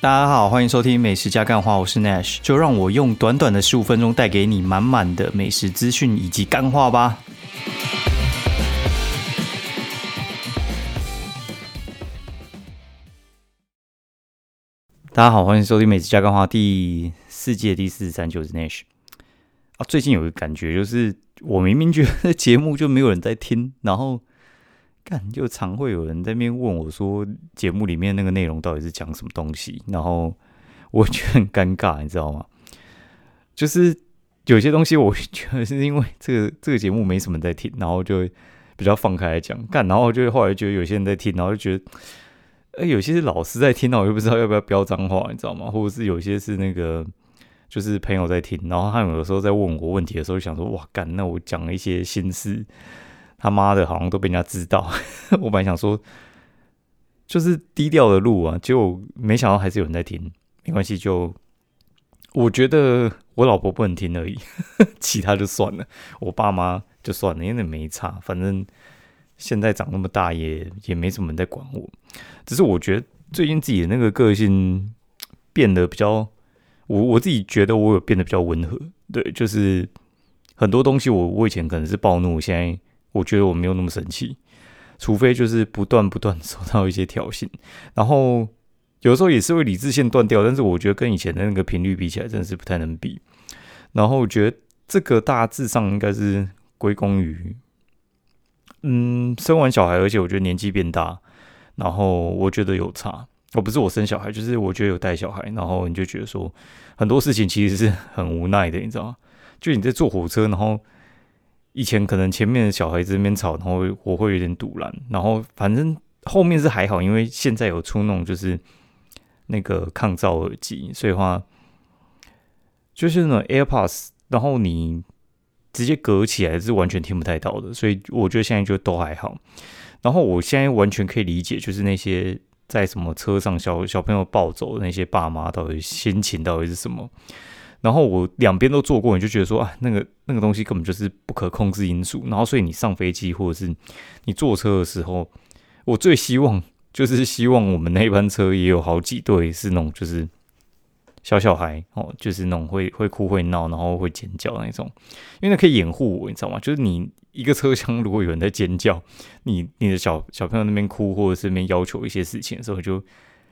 大家好，欢迎收听美食加干话，我是 Nash，就让我用短短的十五分钟带给你满满的美食资讯以及干话吧。大家好，欢迎收听美食加干话第四季第四十三集，我是 Nash。啊，最近有一个感觉，就是我明明觉得节目就没有人在听，然后。干就常会有人在那边问我说，节目里面那个内容到底是讲什么东西？然后我觉得很尴尬，你知道吗？就是有些东西，我觉得是因为这个这个节目没什么在听，然后就比较放开来讲干。然后就后来觉得有些人在听，然后就觉得，哎，有些是老师在听，那我又不知道要不要飙脏话，你知道吗？或者是有些是那个就是朋友在听，然后他们有时候在问我问题的时候，想说哇干，那我讲了一些心事。他妈的，好像都被人家知道。我本来想说，就是低调的录啊，结果没想到还是有人在听。没关系，就我觉得我老婆不能听而已，其他就算了。我爸妈就算了，因为没差。反正现在长那么大，也也没什么人在管我。只是我觉得最近自己的那个个性变得比较，我我自己觉得我有变得比较温和。对，就是很多东西，我我以前可能是暴怒，现在。我觉得我没有那么生气，除非就是不断不断受到一些挑衅，然后有时候也是会理智线断掉，但是我觉得跟以前的那个频率比起来，真的是不太能比。然后我觉得这个大致上应该是归功于，嗯，生完小孩，而且我觉得年纪变大，然后我觉得有差。哦，不是我生小孩，就是我觉得有带小孩，然后你就觉得说很多事情其实是很无奈的，你知道吗？就你在坐火车，然后。以前可能前面的小孩子那边吵，然后我会有点堵拦，然后反正后面是还好，因为现在有出那种就是那个抗噪耳机，所以话就是那种 AirPods，然后你直接隔起来是完全听不太到的，所以我觉得现在就都还好。然后我现在完全可以理解，就是那些在什么车上小小朋友抱走那些爸妈到底心情到底是什么。然后我两边都做过，你就觉得说啊，那个那个东西根本就是不可控制因素。然后所以你上飞机或者是你坐车的时候，我最希望就是希望我们那班车也有好几对是那种就是小小孩哦，就是那种会会哭会闹，然后会尖叫那种，因为那可以掩护我，你知道吗？就是你一个车厢如果有人在尖叫，你你的小小朋友那边哭或者是那边要求一些事情的时候，就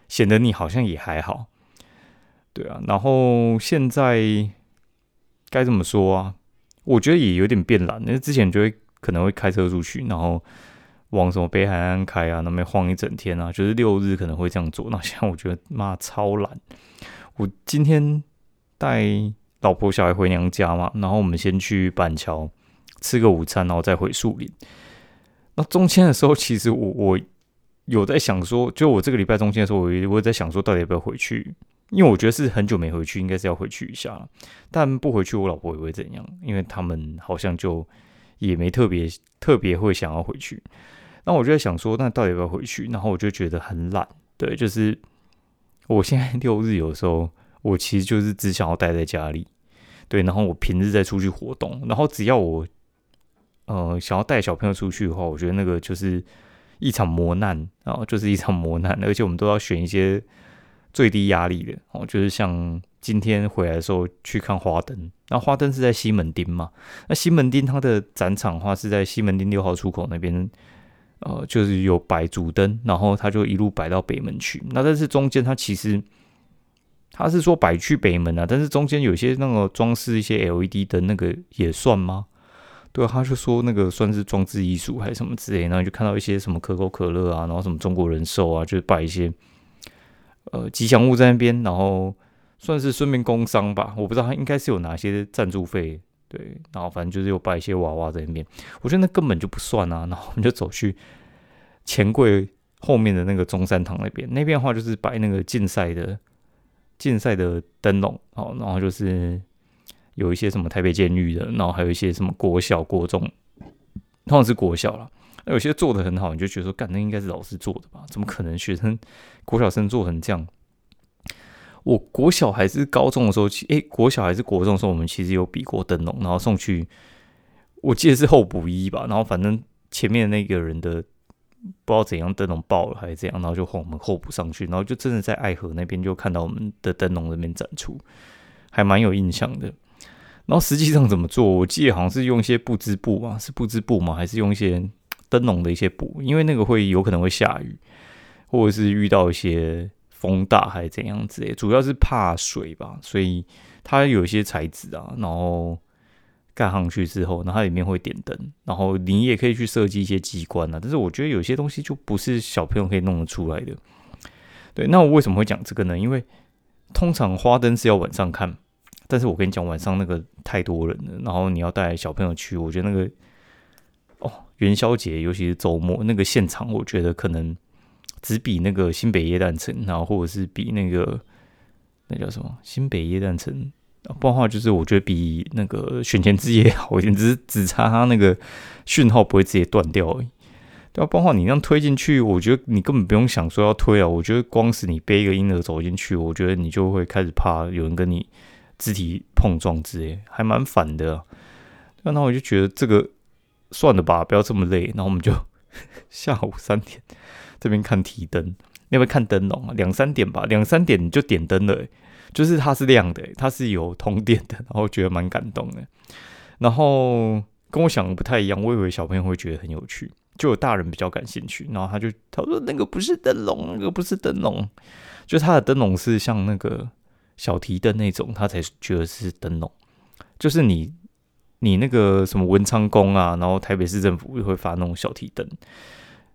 显得你好像也还好。对啊，然后现在该怎么说啊？我觉得也有点变懒。因为之前就会可能会开车出去，然后往什么北海岸开啊，那边晃一整天啊，就是六日可能会这样做。那现在我觉得妈超懒。我今天带老婆小孩回娘家嘛，然后我们先去板桥吃个午餐，然后再回树林。那中间的时候，其实我我有在想说，就我这个礼拜中间的时候，我我在想说，到底要不要回去？因为我觉得是很久没回去，应该是要回去一下。但不回去，我老婆也会怎样？因为他们好像就也没特别特别会想要回去。那我就在想说，那到底要不要回去？然后我就觉得很懒。对，就是我现在 六日有时候，我其实就是只想要待在家里。对，然后我平日再出去活动。然后只要我呃想要带小朋友出去的话，我觉得那个就是一场磨难啊，就是一场磨难。而且我们都要选一些。最低压力的哦，就是像今天回来的时候去看花灯，那花灯是在西门町嘛？那西门町它的展场的话是在西门町六号出口那边，呃，就是有摆主灯，然后它就一路摆到北门去。那但是中间它其实它是说摆去北门啊，但是中间有些那个装饰一些 LED 灯，那个也算吗？对，他就说那个算是装置艺术还是什么之类，然后就看到一些什么可口可乐啊，然后什么中国人寿啊，就摆一些。呃，吉祥物在那边，然后算是顺便工商吧，我不知道他应该是有哪些赞助费，对，然后反正就是有摆一些娃娃在那边，我觉得那根本就不算啊，然后我们就走去钱柜后面的那个中山堂那边，那边的话就是摆那个竞赛的竞赛的灯笼，好，然后就是有一些什么台北监狱的，然后还有一些什么国小、国中，通常是国小了。那有些做的很好，你就觉得说，干那应该是老师做的吧？怎么可能学生国小生做成这样？我国小还是高中的时候，其诶，国小还是国中的时候，我们其实有比过灯笼，然后送去，我记得是候补一吧。然后反正前面那个人的不知道怎样灯笼爆了还是怎样，然后就换我们候补上去，然后就真的在爱河那边就看到我们的灯笼那边展出，还蛮有印象的。然后实际上怎么做，我记得好像是用一些布织布嘛，是布织布吗？还是用一些灯笼的一些布？因为那个会有可能会下雨，或者是遇到一些风大还是怎样子，主要是怕水吧，所以它有一些材质啊，然后。盖上去之后，然后它里面会点灯，然后你也可以去设计一些机关啊。但是我觉得有些东西就不是小朋友可以弄得出来的。对，那我为什么会讲这个呢？因为通常花灯是要晚上看，但是我跟你讲，晚上那个太多人了，然后你要带小朋友去，我觉得那个，元宵节尤其是周末那个现场，我觉得可能只比那个新北夜诞城，然后或者是比那个那叫什么新北夜诞城。不然的话，就是我觉得比那个选前之夜好一点，只是只差它那个讯号不会直接断掉而已。对啊，不然的话，你那样推进去，我觉得你根本不用想说要推啊。我觉得光是你背一个婴儿走进去，我觉得你就会开始怕有人跟你肢体碰撞之类，还蛮烦的。那我就觉得这个算了吧，不要这么累。然后我们就 下午三点这边看提灯，要不要看灯笼？两三点吧，两三点就点灯了。就是它是亮的，它是有通电的，然后觉得蛮感动的。然后跟我想的不太一样，我以为小朋友会觉得很有趣，就有大人比较感兴趣。然后他就他说那个不是灯笼，那个不是灯笼，就他的灯笼是像那个小提灯那种，他才觉得是灯笼。就是你你那个什么文昌宫啊，然后台北市政府会发那种小提灯，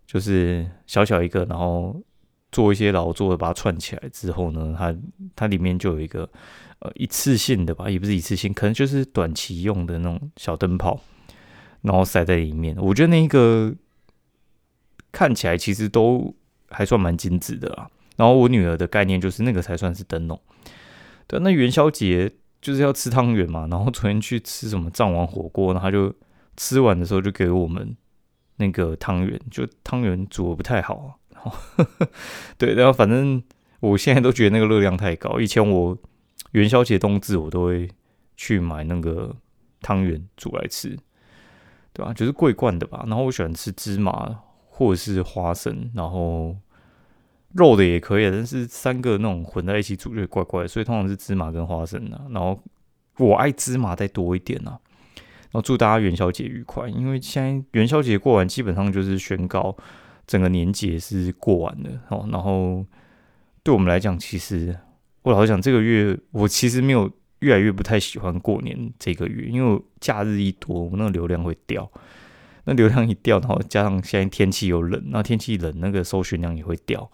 就是小小一个，然后。做一些劳作，把它串起来之后呢，它它里面就有一个呃一次性的吧，也不是一次性，可能就是短期用的那种小灯泡，然后塞在里面。我觉得那个看起来其实都还算蛮精致的啦。然后我女儿的概念就是那个才算是灯笼。对，那元宵节就是要吃汤圆嘛，然后昨天去吃什么藏王火锅，然后就吃完的时候就给我们那个汤圆，就汤圆煮的不太好。对，然后反正我现在都觉得那个热量太高。以前我元宵节冬至我都会去买那个汤圆煮来吃，对吧？就是桂冠的吧。然后我喜欢吃芝麻或者是花生，然后肉的也可以，但是三个那种混在一起煮就怪怪，所以通常是芝麻跟花生啊。然后我爱芝麻再多一点啊。然后祝大家元宵节愉快，因为现在元宵节过完，基本上就是宣告。整个年节是过完了哦，然后对我们来讲，其实我老实讲，这个月我其实没有越来越不太喜欢过年这个月，因为假日一多，我那个流量会掉。那流量一掉，然后加上现在天气又冷，那天气冷，那个搜寻量也会掉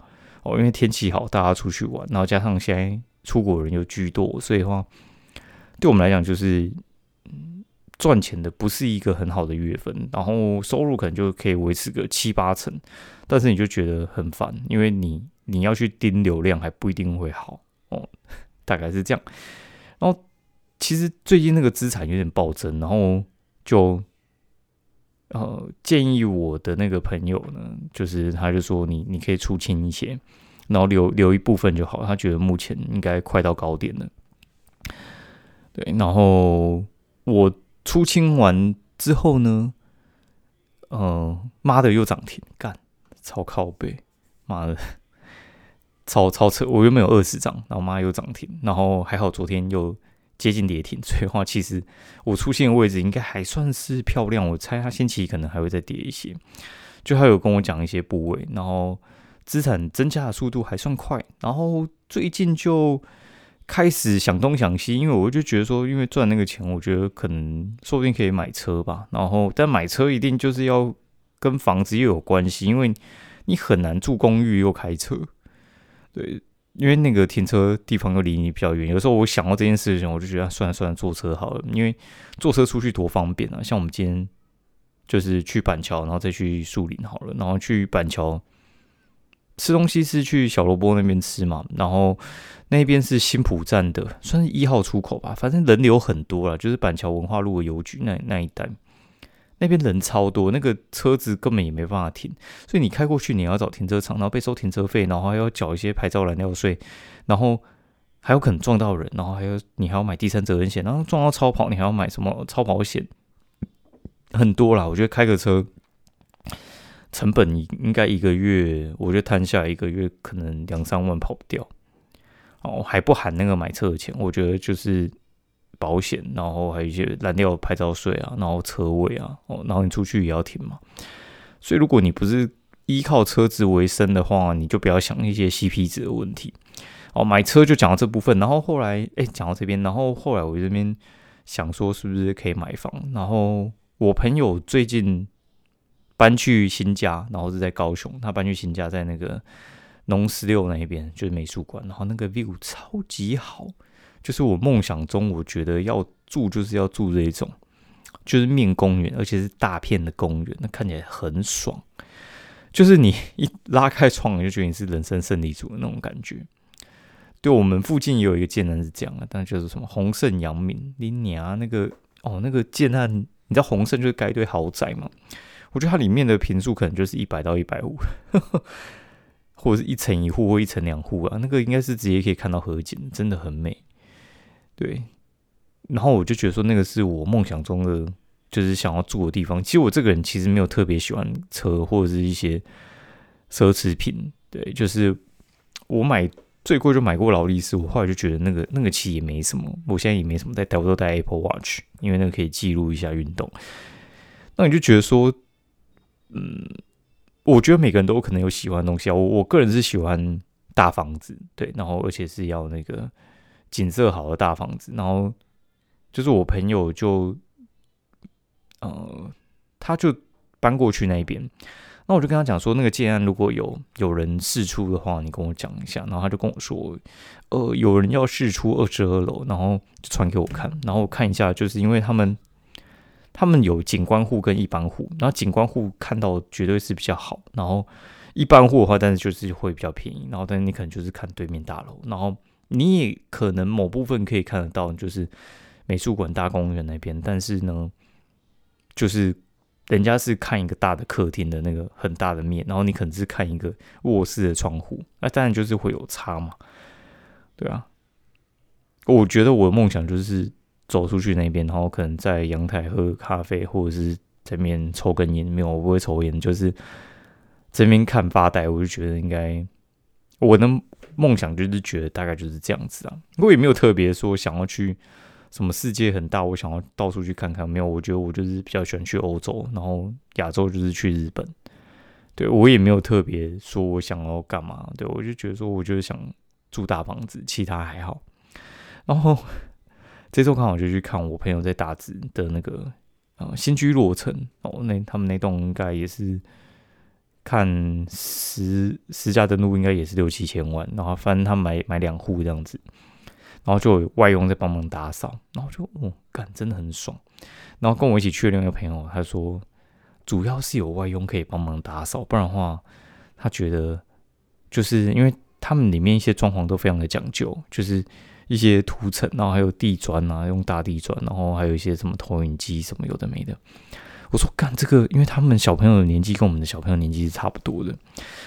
哦。因为天气好，大家出去玩，然后加上现在出国人又居多，所以的话，对我们来讲就是。赚钱的不是一个很好的月份，然后收入可能就可以维持个七八成，但是你就觉得很烦，因为你你要去盯流量还不一定会好哦，大概是这样。然后其实最近那个资产有点暴增，然后就呃建议我的那个朋友呢，就是他就说你你可以出清一些，然后留留一部分就好，他觉得目前应该快到高点了。对，然后我。出清完之后呢，呃，妈的又涨停，干超靠背，妈的超超车，我又没有二十张，然后妈又涨停，然后还好昨天又接近跌停，所以话其实我出现的位置应该还算是漂亮，我猜它星期可能还会再跌一些，就他有跟我讲一些部位，然后资产增加的速度还算快，然后最近就。开始想东想西，因为我就觉得说，因为赚那个钱，我觉得可能说不定可以买车吧。然后，但买车一定就是要跟房子又有关系，因为你很难住公寓又开车。对，因为那个停车地方又离你比较远。有时候我想到这件事情，我就觉得算了算了，坐车好了，因为坐车出去多方便啊。像我们今天就是去板桥，然后再去树林好了，然后去板桥。吃东西是去小萝卜那边吃嘛，然后那边是新浦站的，算是一号出口吧。反正人流很多了，就是板桥文化路的邮局那那一带，那边人超多，那个车子根本也没办法停，所以你开过去你要找停车场，然后被收停车费，然后还要缴一些牌照燃料税，然后还有可能撞到人，然后还有你还要买第三责任险，然后撞到超跑你还要买什么超跑险，很多啦。我觉得开个车。成本应该一个月，我觉得摊下来一个月可能两三万跑不掉。哦，还不含那个买车的钱，我觉得就是保险，然后还有一些燃料、牌照税啊，然后车位啊，哦，然后你出去也要停嘛。所以如果你不是依靠车子为生的话，你就不要想一些 CP 值的问题。哦，买车就讲到这部分，然后后来哎讲到这边，然后后来我这边想说是不是可以买房，然后我朋友最近搬去新家，然后是在高雄，他搬去新家在那个。农十六那一边就是美术馆，然后那个 view 超级好，就是我梦想中我觉得要住就是要住这一种，就是面公园，而且是大片的公园，那看起来很爽。就是你一拉开窗，你就觉得你是人生胜利组的那种感觉。对我们附近也有一个建案是这样的，但就是什么宏盛阳明、林娘那个哦，那个建案，你知道宏盛就是盖一堆豪宅嘛？我觉得它里面的平数可能就是一百到一百五。或者是一层一户或一层两户啊，那个应该是直接可以看到河景，真的很美。对，然后我就觉得说，那个是我梦想中的，就是想要住的地方。其实我这个人其实没有特别喜欢车或者是一些奢侈品。对，就是我买最贵就买过劳力士，我后来就觉得那个那个其实也没什么。我现在也没什么在，戴我都戴 Apple Watch，因为那个可以记录一下运动。那你就觉得说，嗯。我觉得每个人都有可能有喜欢的东西啊。我我个人是喜欢大房子，对，然后而且是要那个景色好的大房子。然后就是我朋友就，呃，他就搬过去那边。那我就跟他讲说，那个建案如果有有人试出的话，你跟我讲一下。然后他就跟我说，呃，有人要试出二十二楼，然后就传给我看，然后看一下，就是因为他们。他们有景观户跟一般户，然后景观户看到绝对是比较好，然后一般户的话，但是就是会比较便宜，然后但是你可能就是看对面大楼，然后你也可能某部分可以看得到，就是美术馆大公园那边，但是呢，就是人家是看一个大的客厅的那个很大的面，然后你可能是看一个卧室的窗户，那当然就是会有差嘛，对啊，我觉得我的梦想就是。走出去那边，然后可能在阳台喝咖啡，或者是这边抽根烟。没有，我不会抽烟，就是这边看发呆。我就觉得应该，我的梦想就是觉得大概就是这样子啊。我也没有特别说想要去什么世界很大，我想要到处去看看。没有，我觉得我就是比较喜欢去欧洲，然后亚洲就是去日本。对我也没有特别说我想要干嘛。对我就觉得说，我就是想住大房子，其他还好。然后。这周刚好就去看我朋友在大直的那个呃新居落成哦，那他们那栋应该也是看十十家登录应该也是六七千万，然后反正他买买两户这样子，然后就有外佣在帮忙打扫，然后就哦，感真的很爽。然后跟我一起去的另一个朋友他说，主要是有外佣可以帮忙打扫，不然的话他觉得就是因为他们里面一些装潢都非常的讲究，就是。一些涂层，然后还有地砖啊，用大地砖，然后还有一些什么投影机什么有的没的。我说干这个，因为他们小朋友的年纪跟我们的小朋友年纪是差不多的，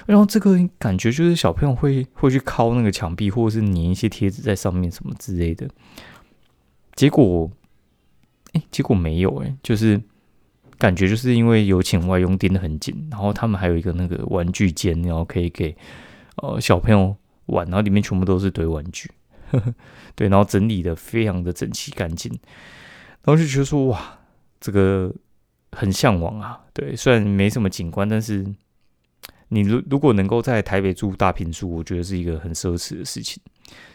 然后这个感觉就是小朋友会会去敲那个墙壁，或者是粘一些贴纸在上面什么之类的。结果，哎，结果没有哎，就是感觉就是因为有请外佣盯得很紧，然后他们还有一个那个玩具间，然后可以给呃小朋友玩，然后里面全部都是堆玩具。呵 呵对，然后整理的非常的整齐干净，然后就觉得说哇，这个很向往啊。对，虽然没什么景观，但是你如如果能够在台北住大平墅，我觉得是一个很奢侈的事情。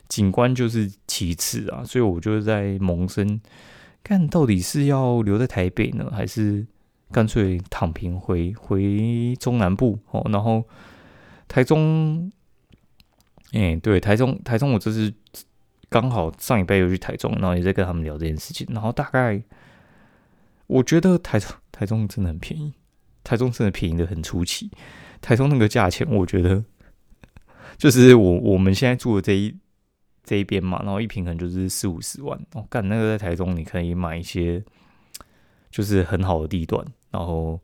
景观就是其次啊，所以我就在萌生，看到底是要留在台北呢，还是干脆躺平回回中南部哦？然后台中。哎，对，台中，台中，我这是刚好上一辈又去台中，然后也在跟他们聊这件事情。然后大概我觉得台中，台中真的很便宜，台中真的便宜的很出奇。台中那个价钱，我觉得 就是我我们现在住的这一这一边嘛，然后一平可能就是四五十万。哦，干那个在台中你可以买一些就是很好的地段，然后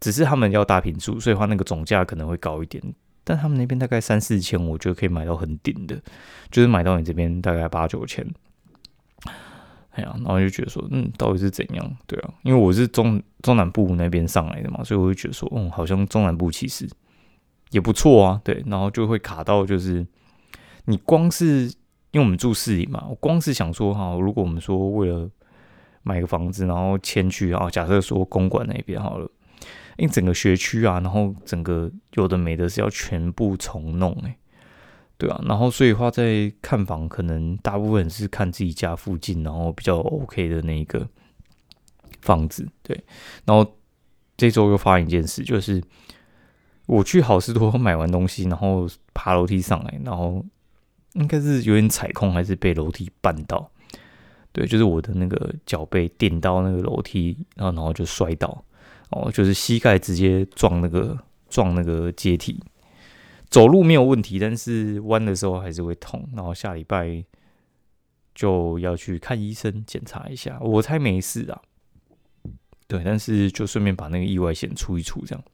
只是他们要大平数，所以话那个总价可能会高一点。但他们那边大概三四千，我觉得可以买到很顶的，就是买到你这边大概八九千。哎呀，然后就觉得说，嗯，到底是怎样？对啊，因为我是中中南部那边上来的嘛，所以我就觉得说，嗯，好像中南部其实也不错啊，对，然后就会卡到就是你光是因为我们住市里嘛，我光是想说哈，如果我们说为了买个房子，然后迁去啊，假设说公馆那边好了，因为整个学区啊，然后整个有的没的是要全部重弄哎。对啊，然后所以话在看房，可能大部分是看自己家附近，然后比较 OK 的那一个房子。对，然后这周又发生一件事，就是我去好事多 买完东西，然后爬楼梯上来，然后应该是有点踩空，还是被楼梯绊到。对，就是我的那个脚被顶到那个楼梯，然后然后就摔倒，哦，就是膝盖直接撞那个撞那个阶梯。走路没有问题，但是弯的时候还是会痛。然后下礼拜就要去看医生检查一下，我猜没事啊。对，但是就顺便把那个意外险出一出，这样。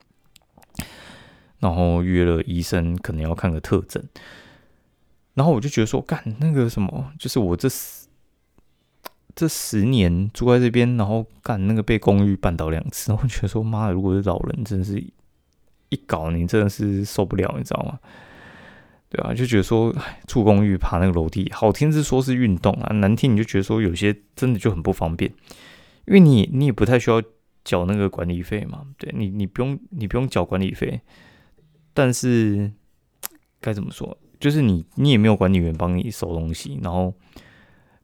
然后约了医生，可能要看个特诊。然后我就觉得说，干那个什么，就是我这十这十年住在这边，然后干那个被公寓绊倒两次，然后觉得说，妈的，如果是老人，真是。一搞你真的是受不了，你知道吗？对啊，就觉得说住公寓爬那个楼梯，好听是说是运动啊，难听你就觉得说有些真的就很不方便，因为你你也不太需要缴那个管理费嘛，对你你不用你不用缴管理费，但是该怎么说，就是你你也没有管理员帮你收东西，然后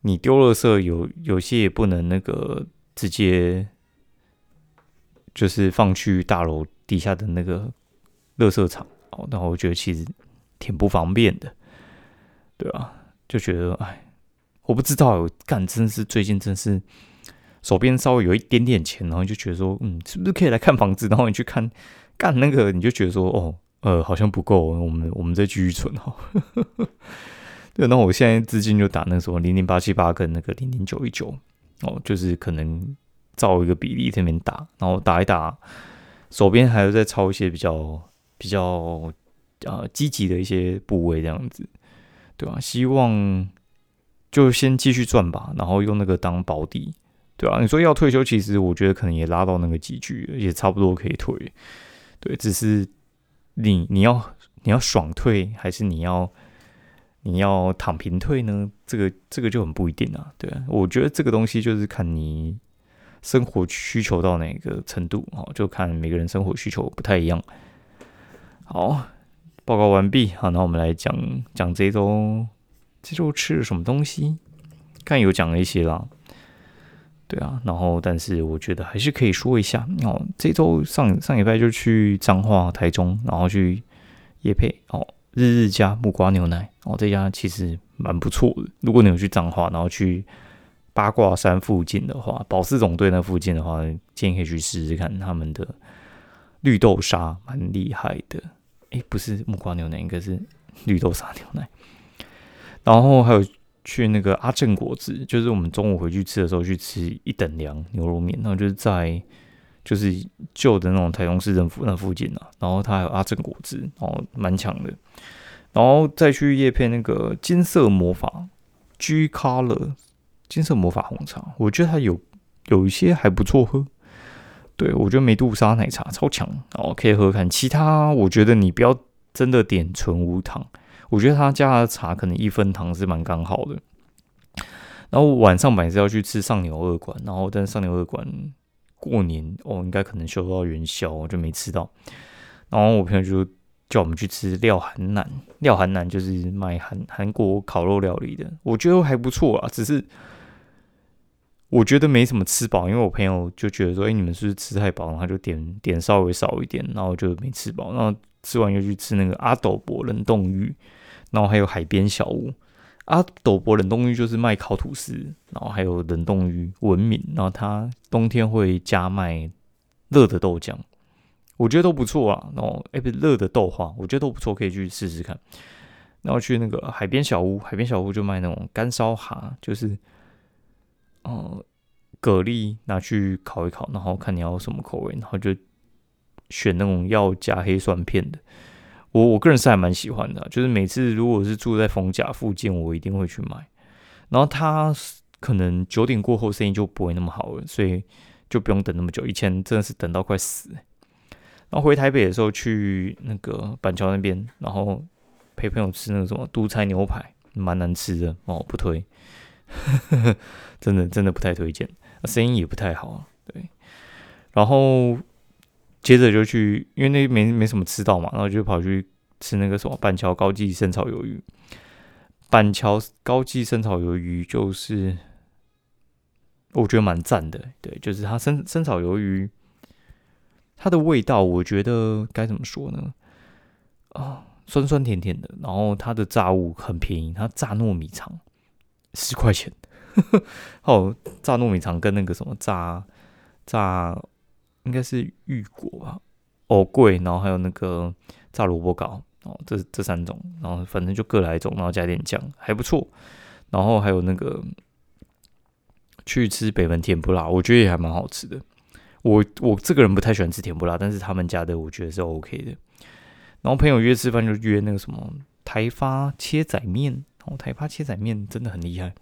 你丢垃圾有有些也不能那个直接就是放去大楼底下的那个。乐色场哦，那我觉得其实挺不方便的，对啊，就觉得哎，我不知道，干真是最近真是手边稍微有一点点钱，然后就觉得说，嗯，是不是可以来看房子？然后你去看干那个，你就觉得说，哦，呃，好像不够，我们我们再继续存哈。对，那我现在资金就打那什么零零八七八跟那个零零九一九哦，就是可能照一个比例这边打，然后打一打，手边还要再抄一些比较。比较呃积极的一些部位这样子，对吧？希望就先继续赚吧，然后用那个当保底，对吧？你说要退休，其实我觉得可能也拉到那个几句，也差不多可以退。对，只是你你要你要爽退，还是你要你要躺平退呢？这个这个就很不一定啊。对，我觉得这个东西就是看你生活需求到哪个程度哦，就看每个人生活需求不太一样。好，报告完毕。好，那我们来讲讲这周这周吃了什么东西。看有讲了一些啦，对啊。然后，但是我觉得还是可以说一下。哦，这周上上礼拜就去彰化、台中，然后去夜配哦，日日家木瓜牛奶哦，这家其实蛮不错的。如果你有去彰化，然后去八卦山附近的话，保四总队那附近的话，建议可以去试试看他们的绿豆沙，蛮厉害的。哎，不是木瓜牛奶，应该是绿豆沙牛奶。然后还有去那个阿正果子，就是我们中午回去吃的时候去吃一等凉牛肉面，然后就是在就是旧的那种台中市政府那附近啊。然后它还有阿正果子，哦，蛮强的。然后再去叶片那个金色魔法 G Color 金色魔法红茶，我觉得它有有一些还不错喝。对，我觉得美杜莎奶茶超强哦，可以喝看。其他我觉得你不要真的点纯无糖，我觉得他家的茶可能一分糖是蛮刚好的。然后晚上本来是要去吃上牛二馆，然后但上牛二馆过年哦，应该可能休到元宵，我就没吃到。然后我朋友就叫我们去吃廖韩南，廖韩南就是卖韩韩国烤肉料理的，我觉得还不错啊，只是。我觉得没什么吃饱，因为我朋友就觉得说：“哎，你们是不是吃太饱？”然后就点点稍微少一点，然后就没吃饱。然后吃完又去吃那个阿斗博冷冻鱼，然后还有海边小屋。阿斗博冷冻鱼就是卖烤吐司，然后还有冷冻鱼闻名。然后他冬天会加卖热的豆浆，我觉得都不错啊。然后哎，不热的豆花，我觉得都不错，可以去试试看。然后去那个海边小屋，海边小屋就卖那种干烧蛤，就是。哦，蛤蜊拿去烤一烤，然后看你要什么口味，然后就选那种要加黑蒜片的。我我个人是还蛮喜欢的，就是每次如果是住在逢甲附近，我一定会去买。然后它可能九点过后生意就不会那么好了，所以就不用等那么久。以前真的是等到快死。然后回台北的时候去那个板桥那边，然后陪朋友吃那个什么都菜牛排，蛮难吃的哦，不推，呵 呵真的真的不太推荐，生意也不太好，对。然后接着就去，因为那没没什么吃到嘛，然后就跑去吃那个什么板桥高记生炒鱿鱼。板桥高记生炒鱿鱼就是我觉得蛮赞的，对，就是它生生炒鱿鱼。它的味道，我觉得该怎么说呢？啊，酸酸甜甜的，然后它的炸物很便宜，它炸糯米肠十块钱，哦，炸糯米肠跟那个什么炸炸应该是玉果吧，哦贵，然后还有那个炸萝卜糕，哦，这这三种，然后反正就各来一种，然后加点酱，还不错。然后还有那个去吃北门甜不辣，我觉得也还蛮好吃的。我我这个人不太喜欢吃甜不辣，但是他们家的我觉得是 OK 的。然后朋友约吃饭就约那个什么台发切仔面，台发切仔面真的很厉害。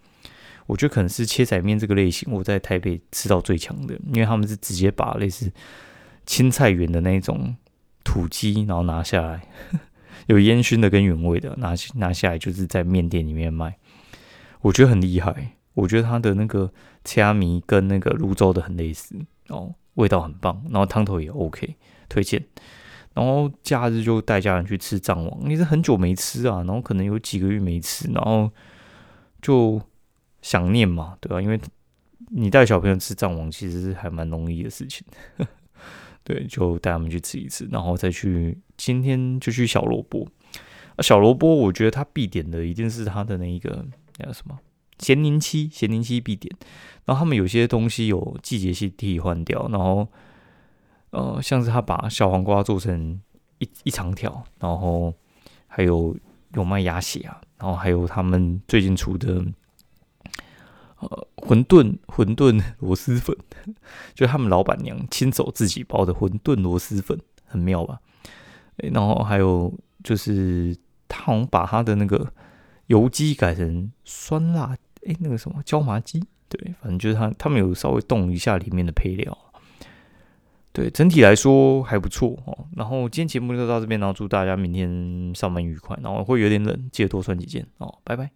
我觉得可能是切仔面这个类型，我在台北吃到最强的，因为他们是直接把类似青菜园的那种土鸡，然后拿下来，有烟熏的跟原味的，拿拿下来就是在面店里面卖，我觉得很厉害。我觉得它的那个虾米跟那个泸州的很类似哦。味道很棒，然后汤头也 OK，推荐。然后假日就带家人去吃藏王，你是很久没吃啊，然后可能有几个月没吃，然后就想念嘛，对吧？因为你带小朋友吃藏王，其实还蛮容易的事情。对，就带他们去吃一次，然后再去今天就去小萝卜。啊，小萝卜，我觉得他必点的一定是他的那一个叫什么？咸宁七，咸宁七必点。然后他们有些东西有季节性替换掉，然后呃，像是他把小黄瓜做成一一长条，然后还有有卖鸭血啊，然后还有他们最近出的呃馄饨馄饨 螺蛳粉，就他们老板娘亲手自己包的馄饨螺蛳粉，很妙吧？然后还有就是他好像把他的那个油鸡改成酸辣。哎，那个什么椒麻鸡，对，反正就是他他们有稍微动一下里面的配料，对，整体来说还不错哦。然后今天节目就到这边，然后祝大家明天上班愉快，然后会有点冷，记得多穿几件哦，拜拜。